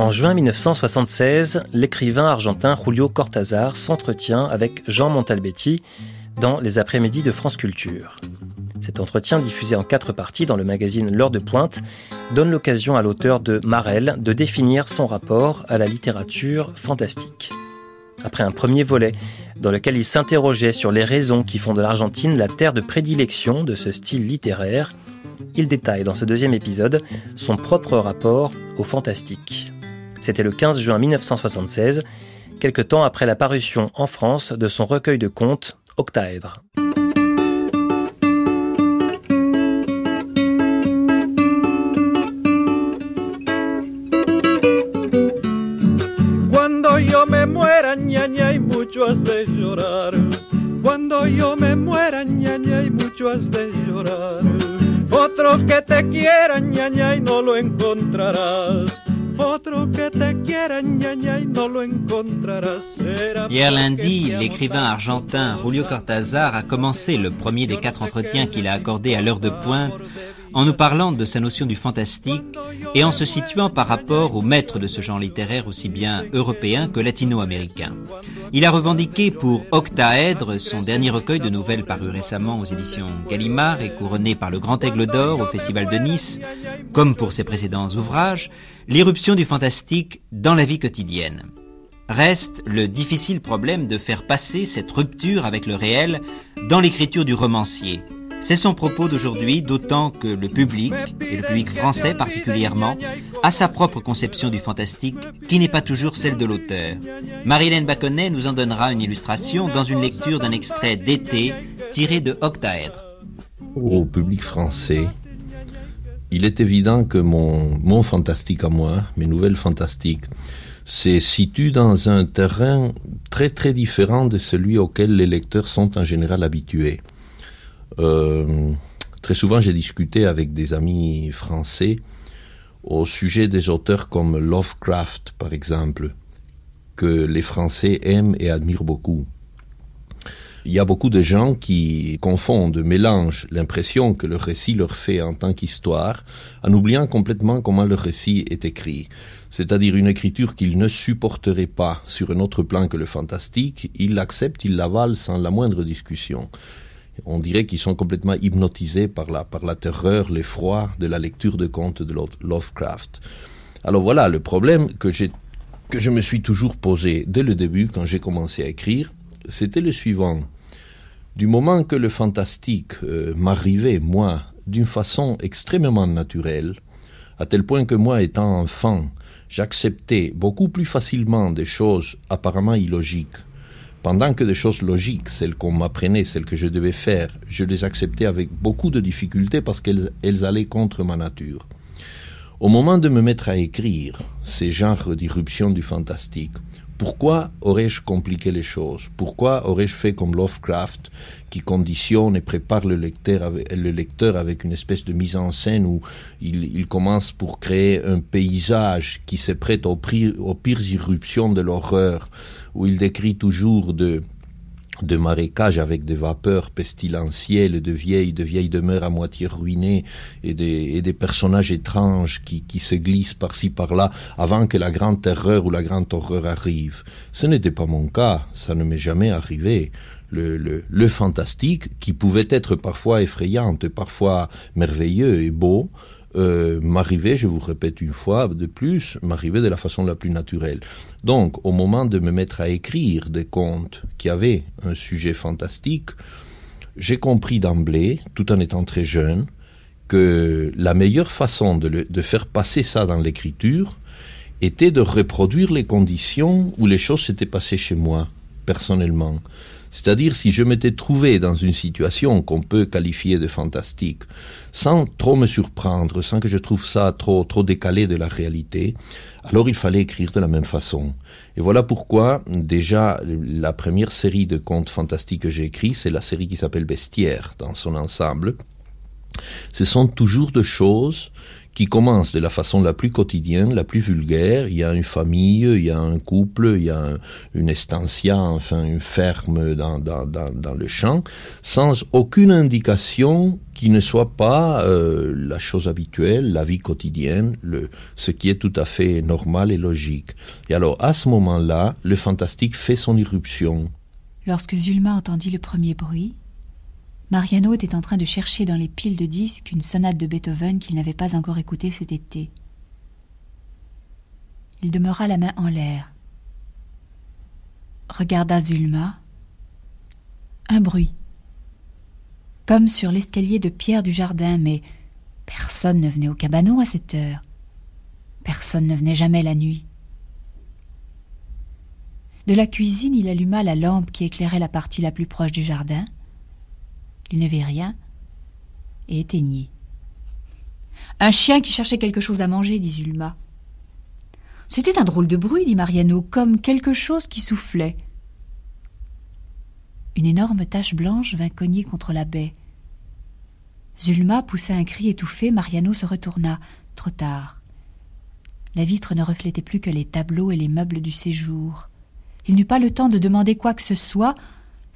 En juin 1976, l'écrivain argentin Julio Cortázar s'entretient avec Jean Montalbetti dans les après-midi de France Culture. Cet entretien, diffusé en quatre parties dans le magazine L'heure de pointe, donne l'occasion à l'auteur de Marel de définir son rapport à la littérature fantastique. Après un premier volet, dans lequel il s'interrogeait sur les raisons qui font de l'Argentine la terre de prédilection de ce style littéraire, il détaille dans ce deuxième épisode son propre rapport au fantastique. C'était le 15 juin 1976, quelque temps après la parution en France de son recueil de contes Octaèdre. Que te quiera, y no lo encontrarás. Hier lundi, l'écrivain argentin Julio Cortázar a commencé le premier des quatre entretiens qu'il a accordé à l'heure de pointe en nous parlant de sa notion du fantastique et en se situant par rapport au maître de ce genre littéraire aussi bien européen que latino-américain. Il a revendiqué pour Octaèdre, son dernier recueil de nouvelles paru récemment aux éditions Gallimard et couronné par le Grand Aigle d'Or au Festival de Nice, comme pour ses précédents ouvrages, l'irruption du fantastique dans la vie quotidienne. Reste le difficile problème de faire passer cette rupture avec le réel dans l'écriture du romancier, c'est son propos d'aujourd'hui, d'autant que le public, et le public français particulièrement, a sa propre conception du fantastique qui n'est pas toujours celle de l'auteur. Marilène Baconnet nous en donnera une illustration dans une lecture d'un extrait d'été tiré de Octaèdre. Au public français, il est évident que mon, mon fantastique à moi, mes nouvelles fantastiques, se situent dans un terrain très très différent de celui auquel les lecteurs sont en général habitués. Euh, très souvent, j'ai discuté avec des amis français au sujet des auteurs comme Lovecraft, par exemple, que les Français aiment et admirent beaucoup. Il y a beaucoup de gens qui confondent, mélangent l'impression que le récit leur fait en tant qu'histoire, en oubliant complètement comment le récit est écrit. C'est-à-dire une écriture qu'ils ne supporteraient pas sur un autre plan que le fantastique, ils l'acceptent, ils l'avalent sans la moindre discussion on dirait qu'ils sont complètement hypnotisés par la, par la terreur, l'effroi de la lecture de contes de Lovecraft. Alors voilà, le problème que, que je me suis toujours posé dès le début, quand j'ai commencé à écrire, c'était le suivant. Du moment que le fantastique euh, m'arrivait, moi, d'une façon extrêmement naturelle, à tel point que moi, étant enfant, j'acceptais beaucoup plus facilement des choses apparemment illogiques pendant que des choses logiques, celles qu'on m'apprenait, celles que je devais faire, je les acceptais avec beaucoup de difficultés parce qu'elles allaient contre ma nature. Au moment de me mettre à écrire ces genres d'irruption du fantastique, pourquoi aurais-je compliqué les choses? Pourquoi aurais-je fait comme Lovecraft, qui conditionne et prépare le lecteur, avec, une espèce de mise en scène où il, commence pour créer un paysage qui se prête aux, aux pires irruptions de l'horreur, où il décrit toujours de de marécages avec des vapeurs pestilentielles, de vieilles, de vieilles demeures à moitié ruinées et des, et des personnages étranges qui, qui se glissent par-ci par-là avant que la grande terreur ou la grande horreur arrive. Ce n'était pas mon cas, ça ne m'est jamais arrivé. Le, le, le fantastique, qui pouvait être parfois effrayant, parfois merveilleux et beau, euh, m'arrivait, je vous répète une fois de plus, m'arrivait de la façon la plus naturelle. Donc, au moment de me mettre à écrire des contes qui avaient un sujet fantastique, j'ai compris d'emblée, tout en étant très jeune, que la meilleure façon de, de faire passer ça dans l'écriture était de reproduire les conditions où les choses s'étaient passées chez moi, personnellement. C'est-à-dire si je m'étais trouvé dans une situation qu'on peut qualifier de fantastique, sans trop me surprendre, sans que je trouve ça trop, trop décalé de la réalité, alors il fallait écrire de la même façon. Et voilà pourquoi, déjà, la première série de contes fantastiques que j'ai écrits, c'est la série qui s'appelle Bestiaire dans son ensemble. Ce sont toujours de choses qui commence de la façon la plus quotidienne, la plus vulgaire. Il y a une famille, il y a un couple, il y a une estancia, enfin une ferme dans, dans, dans, le champ, sans aucune indication qui ne soit pas euh, la chose habituelle, la vie quotidienne, le, ce qui est tout à fait normal et logique. Et alors, à ce moment-là, le fantastique fait son irruption. Lorsque Zulma entendit le premier bruit, Mariano était en train de chercher dans les piles de disques une sonate de Beethoven qu'il n'avait pas encore écoutée cet été. Il demeura la main en l'air, regarda Zulma. Un bruit, comme sur l'escalier de pierre du jardin, mais personne ne venait au cabanon à cette heure. Personne ne venait jamais la nuit. De la cuisine, il alluma la lampe qui éclairait la partie la plus proche du jardin. Il ne rien et éteignit. Un chien qui cherchait quelque chose à manger, dit Zulma. C'était un drôle de bruit, dit Mariano, comme quelque chose qui soufflait. Une énorme tache blanche vint cogner contre la baie. Zulma poussa un cri étouffé, Mariano se retourna. Trop tard. La vitre ne reflétait plus que les tableaux et les meubles du séjour. Il n'eut pas le temps de demander quoi que ce soit,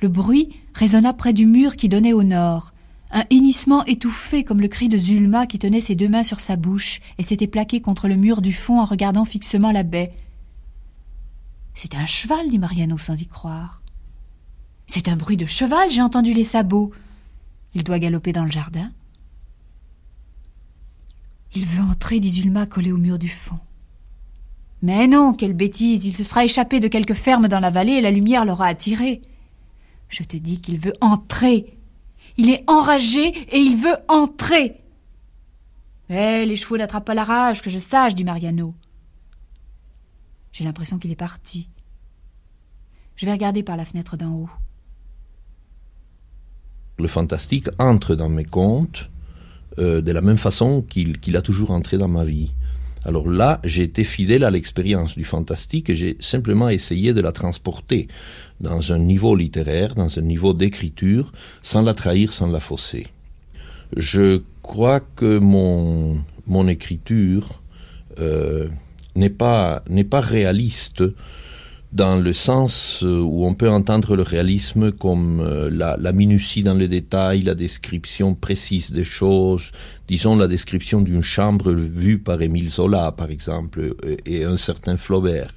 le bruit résonna près du mur qui donnait au nord. Un hennissement étouffé comme le cri de Zulma qui tenait ses deux mains sur sa bouche et s'était plaqué contre le mur du fond en regardant fixement la baie. C'est un cheval, dit Mariano sans y croire. C'est un bruit de cheval, j'ai entendu les sabots. Il doit galoper dans le jardin. Il veut entrer, dit Zulma collée au mur du fond. Mais non, quelle bêtise, il se sera échappé de quelque ferme dans la vallée et la lumière l'aura attiré. Je te dis qu'il veut entrer. Il est enragé et il veut entrer. Eh, les chevaux n'attrapent pas la rage, que je sache, dit Mariano. J'ai l'impression qu'il est parti. Je vais regarder par la fenêtre d'en haut. Le fantastique entre dans mes contes euh, de la même façon qu'il a toujours entré dans ma vie. Alors là, j'ai été fidèle à l'expérience du fantastique et j'ai simplement essayé de la transporter dans un niveau littéraire, dans un niveau d'écriture, sans la trahir, sans la fausser. Je crois que mon, écriture euh, n'est pas, n'est pas réaliste dans le sens euh, où on peut entendre le réalisme comme euh, la, minutie dans le détail, la description précise des choses, disons la description d'une chambre vue par Émile Zola, par exemple, et un certain Flaubert.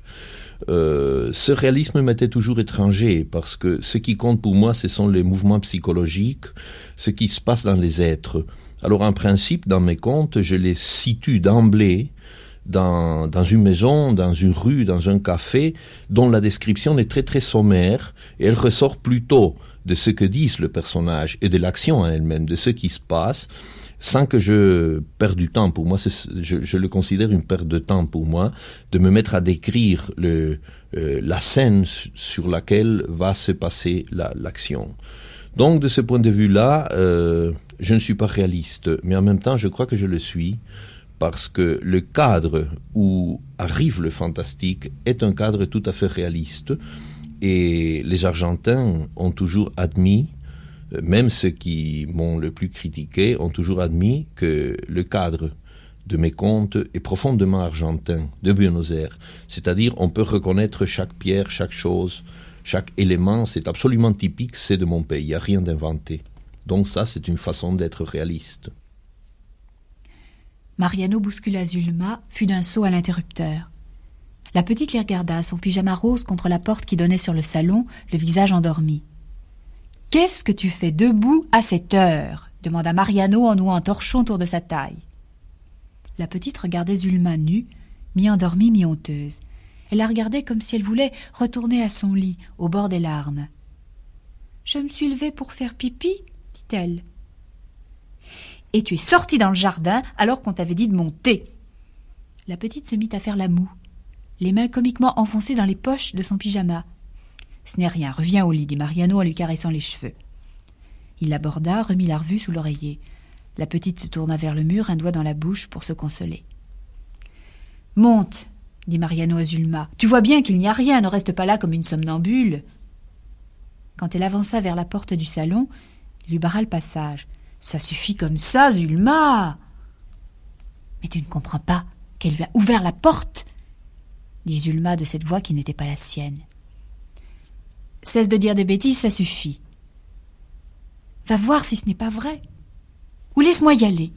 Euh, ce réalisme m'était toujours étranger parce que ce qui compte pour moi, ce sont les mouvements psychologiques, ce qui se passe dans les êtres. Alors en principe, dans mes contes, je les situe d'emblée dans, dans une maison, dans une rue, dans un café, dont la description est très très sommaire, et elle ressort plutôt de ce que disent le personnage et de l'action en elle-même, de ce qui se passe, sans que je perde du temps. Pour moi, je, le considère une perte de temps pour moi, de me mettre à décrire le, euh, la scène sur laquelle va se passer l'action. Donc, de ce point de vue-là, euh, je ne suis pas réaliste, mais en même temps, je crois que je le suis parce que le cadre où arrive le fantastique est un cadre tout à fait réaliste et les Argentins ont toujours admis, euh, même ceux qui m'ont le plus critiqué, ont toujours admis que le cadre de mes contes est profondément argentin, de Buenos Aires. C'est-à-dire, on peut reconnaître chaque pierre, chaque chose, chaque élément, c'est absolument typique, c'est de mon pays, il n'y a rien d'inventé. Donc ça, c'est une façon d'être réaliste. Mariano bouscula Zulma, fut d'un saut à l'interrupteur. La petite les regarda, son pyjama rose contre la porte qui donnait sur le salon, le visage endormi. Qu'est-ce que tu fais debout à cette heure? demanda Mariano en nouant un torchon autour de sa taille. La petite regardait Zulma nue, mi-endormie, mi-honteuse. Elle la regardait comme si elle voulait retourner à son lit, au bord des larmes. Je me suis levée pour faire pipi, dit-elle et tu es sortie dans le jardin alors qu'on t'avait dit de monter. La petite se mit à faire la moue, les mains comiquement enfoncées dans les poches de son pyjama. Ce n'est rien, reviens au lit, dit Mariano en lui caressant les cheveux. Il l'aborda, remit la revue sous l'oreiller. La petite se tourna vers le mur, un doigt dans la bouche pour se consoler. Monte, dit Mariano à Zulma. Tu vois bien qu'il n'y a rien, ne reste pas là comme une somnambule. Quand elle avança vers la porte du salon, il lui barra le passage. Ça suffit comme ça, Zulma. Mais tu ne comprends pas qu'elle lui a ouvert la porte dit Zulma de cette voix qui n'était pas la sienne. Cesse de dire des bêtises, ça suffit. Va voir si ce n'est pas vrai. Ou laisse-moi y aller.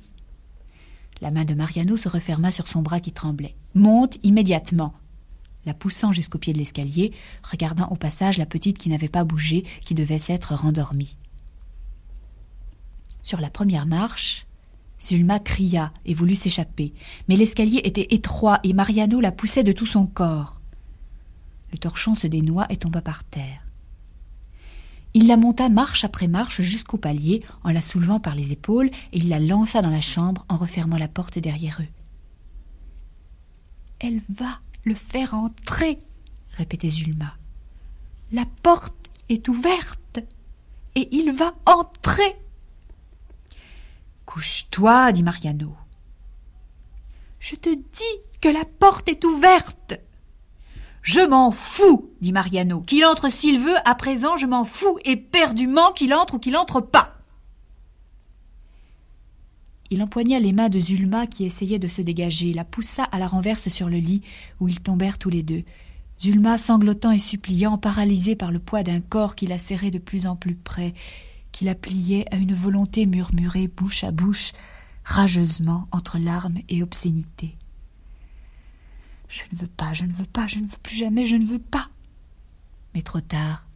La main de Mariano se referma sur son bras qui tremblait. Monte immédiatement. La poussant jusqu'au pied de l'escalier, regardant au passage la petite qui n'avait pas bougé, qui devait s'être rendormie. Sur la première marche, Zulma cria et voulut s'échapper, mais l'escalier était étroit et Mariano la poussait de tout son corps. Le torchon se dénoua et tomba par terre. Il la monta marche après marche jusqu'au palier en la soulevant par les épaules et il la lança dans la chambre en refermant la porte derrière eux. Elle va le faire entrer, répétait Zulma. La porte est ouverte et il va entrer. Couche-toi, dit Mariano. Je te dis que la porte est ouverte. Je m'en fous, dit Mariano. Qu'il entre s'il veut, à présent je m'en fous, éperdument qu'il entre ou qu'il entre pas. Il empoigna les mains de Zulma qui essayait de se dégager, la poussa à la renverse sur le lit, où ils tombèrent tous les deux. Zulma, sanglotant et suppliant, paralysée par le poids d'un corps qui la serrait de plus en plus près, qui la pliait à une volonté murmurée bouche à bouche, rageusement entre larmes et obscénité. Je ne veux pas, je ne veux pas, je ne veux plus jamais, je ne veux pas. Mais trop tard.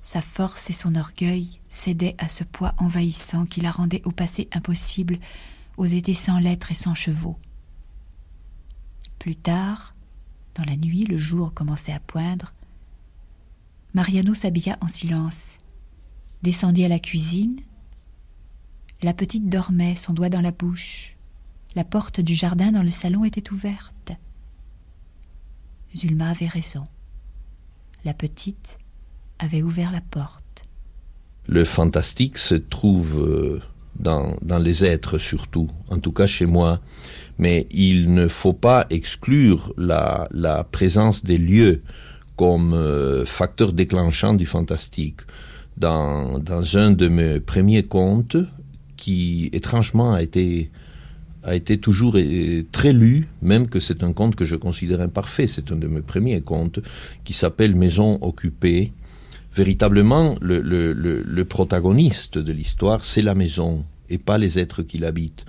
Sa force et son orgueil cédaient à ce poids envahissant qui la rendait au passé impossible, aux étés sans lettres et sans chevaux. Plus tard, dans la nuit, le jour commençait à poindre. Mariano s'habilla en silence descendit à la cuisine. La petite dormait, son doigt dans la bouche. La porte du jardin dans le salon était ouverte. Zulma avait raison. La petite avait ouvert la porte. Le fantastique se trouve euh, dans, les êtres surtout, en tout cas chez moi, mais il ne faut pas exclure la, la présence des lieux comme euh, facteur déclenchant du fantastique dans, un de mes premiers contes qui étrangement a été a été toujours très lu, même que c'est un conte que je considère imparfait. C'est un de mes premiers contes qui s'appelle Maison occupée. Véritablement, le, le, le, le protagoniste de l'histoire, c'est la maison et pas les êtres qui l'habitent.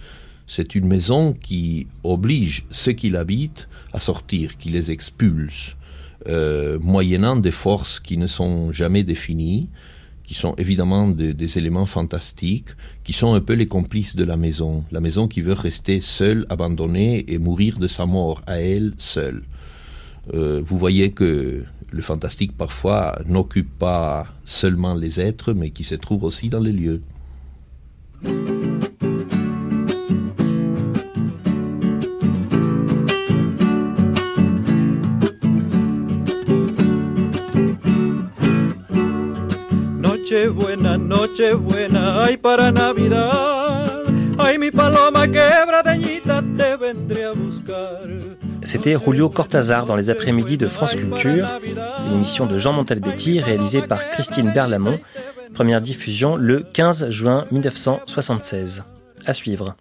C'est une maison qui oblige ceux qui l'habitent à sortir, qui les expulse, euh, moyennant des forces qui ne sont jamais définies, qui sont évidemment des, éléments fantastiques, qui sont un peu les complices de la maison, la maison qui veut rester seule, abandonnée et mourir de sa mort à elle seule. Euh, vous voyez que le fantastique parfois n'occupe pas seulement les êtres, mais qui se trouve aussi dans les lieux. Buena, noche buena, ay para Navidad, ay mi paloma quebradeñita te vendré a buscar. C'était Julio Cortazar dans les après-midi de France Culture, une émission de Jean Montalbetti réalisée par Christine Berlamont, première diffusion le 15 juin 1976. À suivre.